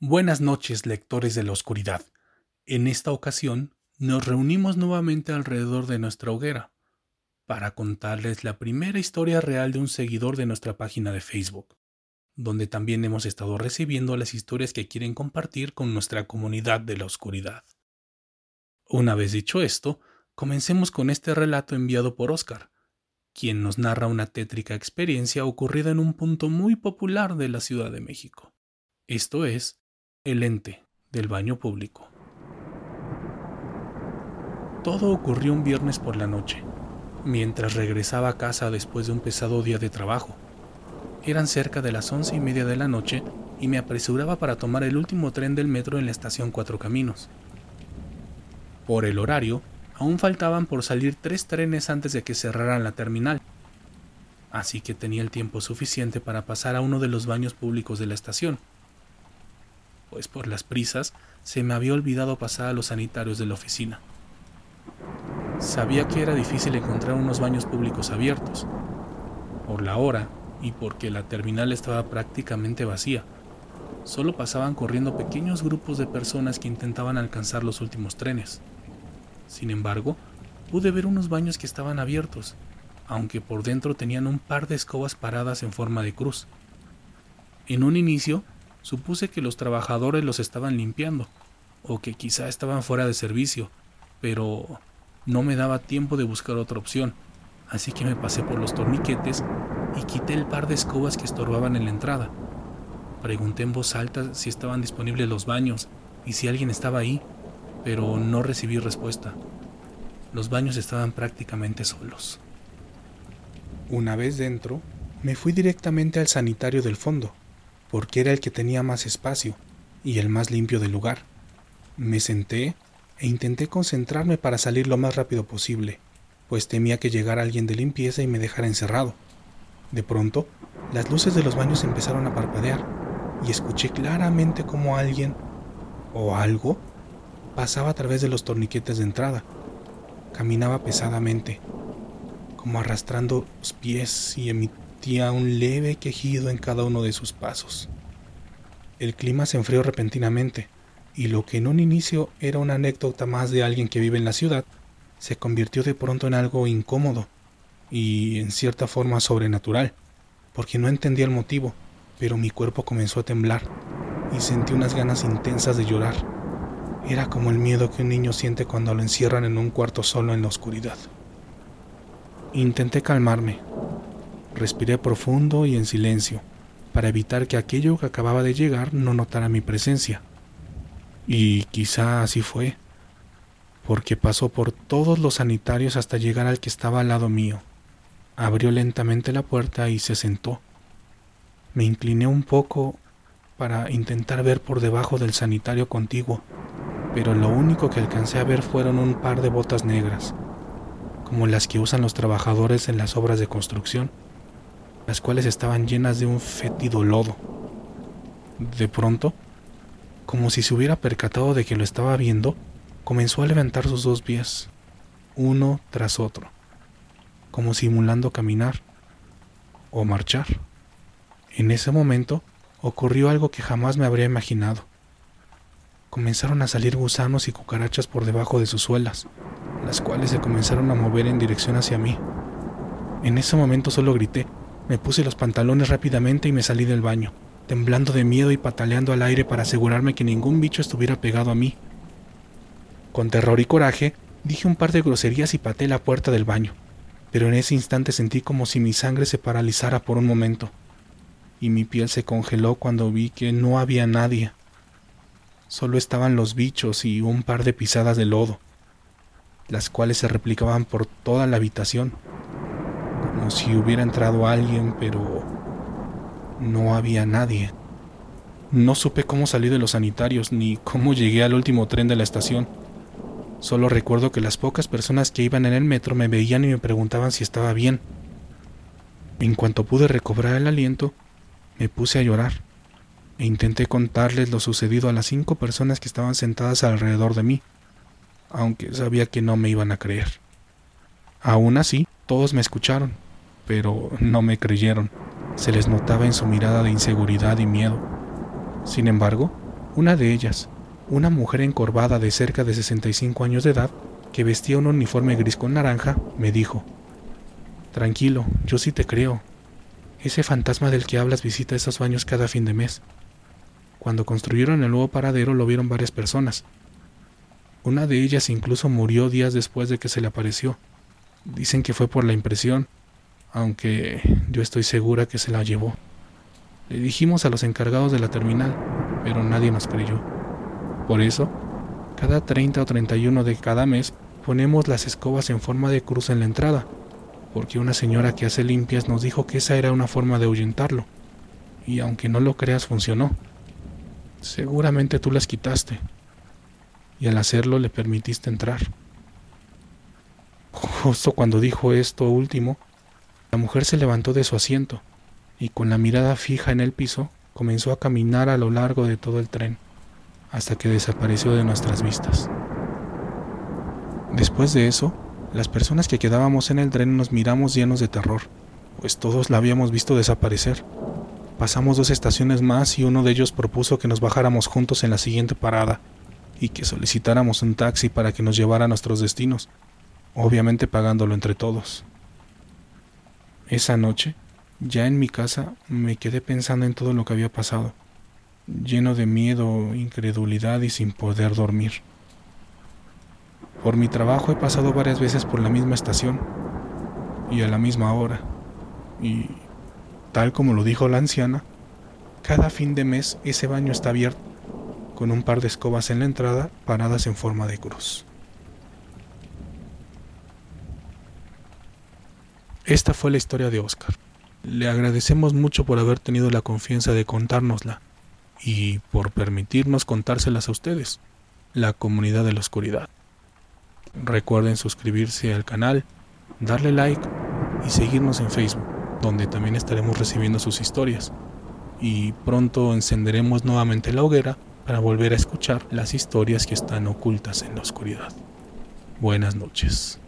Buenas noches, lectores de la oscuridad. En esta ocasión nos reunimos nuevamente alrededor de nuestra hoguera para contarles la primera historia real de un seguidor de nuestra página de Facebook, donde también hemos estado recibiendo las historias que quieren compartir con nuestra comunidad de la oscuridad. Una vez dicho esto, comencemos con este relato enviado por Oscar, quien nos narra una tétrica experiencia ocurrida en un punto muy popular de la Ciudad de México. Esto es el ente del baño público. Todo ocurrió un viernes por la noche, mientras regresaba a casa después de un pesado día de trabajo. Eran cerca de las once y media de la noche y me apresuraba para tomar el último tren del metro en la estación Cuatro Caminos. Por el horario, aún faltaban por salir tres trenes antes de que cerraran la terminal, así que tenía el tiempo suficiente para pasar a uno de los baños públicos de la estación pues por las prisas se me había olvidado pasar a los sanitarios de la oficina. Sabía que era difícil encontrar unos baños públicos abiertos, por la hora y porque la terminal estaba prácticamente vacía. Solo pasaban corriendo pequeños grupos de personas que intentaban alcanzar los últimos trenes. Sin embargo, pude ver unos baños que estaban abiertos, aunque por dentro tenían un par de escobas paradas en forma de cruz. En un inicio Supuse que los trabajadores los estaban limpiando, o que quizá estaban fuera de servicio, pero no me daba tiempo de buscar otra opción, así que me pasé por los torniquetes y quité el par de escobas que estorbaban en la entrada. Pregunté en voz alta si estaban disponibles los baños y si alguien estaba ahí, pero no recibí respuesta. Los baños estaban prácticamente solos. Una vez dentro, me fui directamente al sanitario del fondo porque era el que tenía más espacio y el más limpio del lugar. Me senté e intenté concentrarme para salir lo más rápido posible, pues temía que llegara alguien de limpieza y me dejara encerrado. De pronto, las luces de los baños empezaron a parpadear y escuché claramente cómo alguien o algo pasaba a través de los torniquetes de entrada. Caminaba pesadamente, como arrastrando los pies y emitía un leve quejido en cada uno de sus pasos. El clima se enfrió repentinamente, y lo que en un inicio era una anécdota más de alguien que vive en la ciudad, se convirtió de pronto en algo incómodo y en cierta forma sobrenatural, porque no entendía el motivo, pero mi cuerpo comenzó a temblar y sentí unas ganas intensas de llorar. Era como el miedo que un niño siente cuando lo encierran en un cuarto solo en la oscuridad. Intenté calmarme, Respiré profundo y en silencio, para evitar que aquello que acababa de llegar no notara mi presencia. Y quizá así fue, porque pasó por todos los sanitarios hasta llegar al que estaba al lado mío. Abrió lentamente la puerta y se sentó. Me incliné un poco para intentar ver por debajo del sanitario contiguo, pero lo único que alcancé a ver fueron un par de botas negras, como las que usan los trabajadores en las obras de construcción las cuales estaban llenas de un fétido lodo. De pronto, como si se hubiera percatado de que lo estaba viendo, comenzó a levantar sus dos pies, uno tras otro, como simulando caminar o marchar. En ese momento ocurrió algo que jamás me habría imaginado. Comenzaron a salir gusanos y cucarachas por debajo de sus suelas, las cuales se comenzaron a mover en dirección hacia mí. En ese momento solo grité, me puse los pantalones rápidamente y me salí del baño, temblando de miedo y pataleando al aire para asegurarme que ningún bicho estuviera pegado a mí. Con terror y coraje, dije un par de groserías y paté la puerta del baño, pero en ese instante sentí como si mi sangre se paralizara por un momento, y mi piel se congeló cuando vi que no había nadie. Solo estaban los bichos y un par de pisadas de lodo, las cuales se replicaban por toda la habitación si hubiera entrado alguien, pero no había nadie. No supe cómo salí de los sanitarios ni cómo llegué al último tren de la estación. Solo recuerdo que las pocas personas que iban en el metro me veían y me preguntaban si estaba bien. En cuanto pude recobrar el aliento, me puse a llorar e intenté contarles lo sucedido a las cinco personas que estaban sentadas alrededor de mí, aunque sabía que no me iban a creer. Aún así, todos me escucharon, pero no me creyeron. Se les notaba en su mirada de inseguridad y miedo. Sin embargo, Una de ellas, una mujer encorvada de cerca de 65 años de edad, que vestía un uniforme gris con naranja, me dijo, Tranquilo, yo sí te creo. Ese fantasma del que hablas visita esos baños cada fin de mes. Cuando construyeron el nuevo paradero lo vieron varias personas. Una de ellas incluso murió días después de que se le apareció. Dicen que fue por la impresión, aunque yo estoy segura que se la llevó. Le dijimos a los encargados de la terminal, pero nadie nos creyó. Por eso, cada 30 o 31 de cada mes ponemos las escobas en forma de cruz en la entrada, porque una señora que hace limpias nos dijo que esa era una forma de ahuyentarlo. Y aunque no lo creas, funcionó. Seguramente tú las quitaste. Y al hacerlo le permitiste entrar. Justo cuando dijo esto último, la mujer se levantó de su asiento y con la mirada fija en el piso comenzó a caminar a lo largo de todo el tren hasta que desapareció de nuestras vistas. Después de eso, las personas que quedábamos en el tren nos miramos llenos de terror, pues todos la habíamos visto desaparecer. Pasamos dos estaciones más y uno de ellos propuso que nos bajáramos juntos en la siguiente parada y que solicitáramos un taxi para que nos llevara a nuestros destinos, obviamente pagándolo entre todos. Esa noche, ya en mi casa, me quedé pensando en todo lo que había pasado lleno de miedo, incredulidad y sin poder dormir. Por mi trabajo he pasado varias veces por la misma estación y a la misma hora. Y, tal como lo dijo la anciana, cada fin de mes ese baño está abierto, con un par de escobas en la entrada paradas en forma de cruz. Esta fue la historia de Oscar. Le agradecemos mucho por haber tenido la confianza de contárnosla y por permitirnos contárselas a ustedes, la comunidad de la oscuridad. Recuerden suscribirse al canal, darle like y seguirnos en Facebook, donde también estaremos recibiendo sus historias. Y pronto encenderemos nuevamente la hoguera para volver a escuchar las historias que están ocultas en la oscuridad. Buenas noches.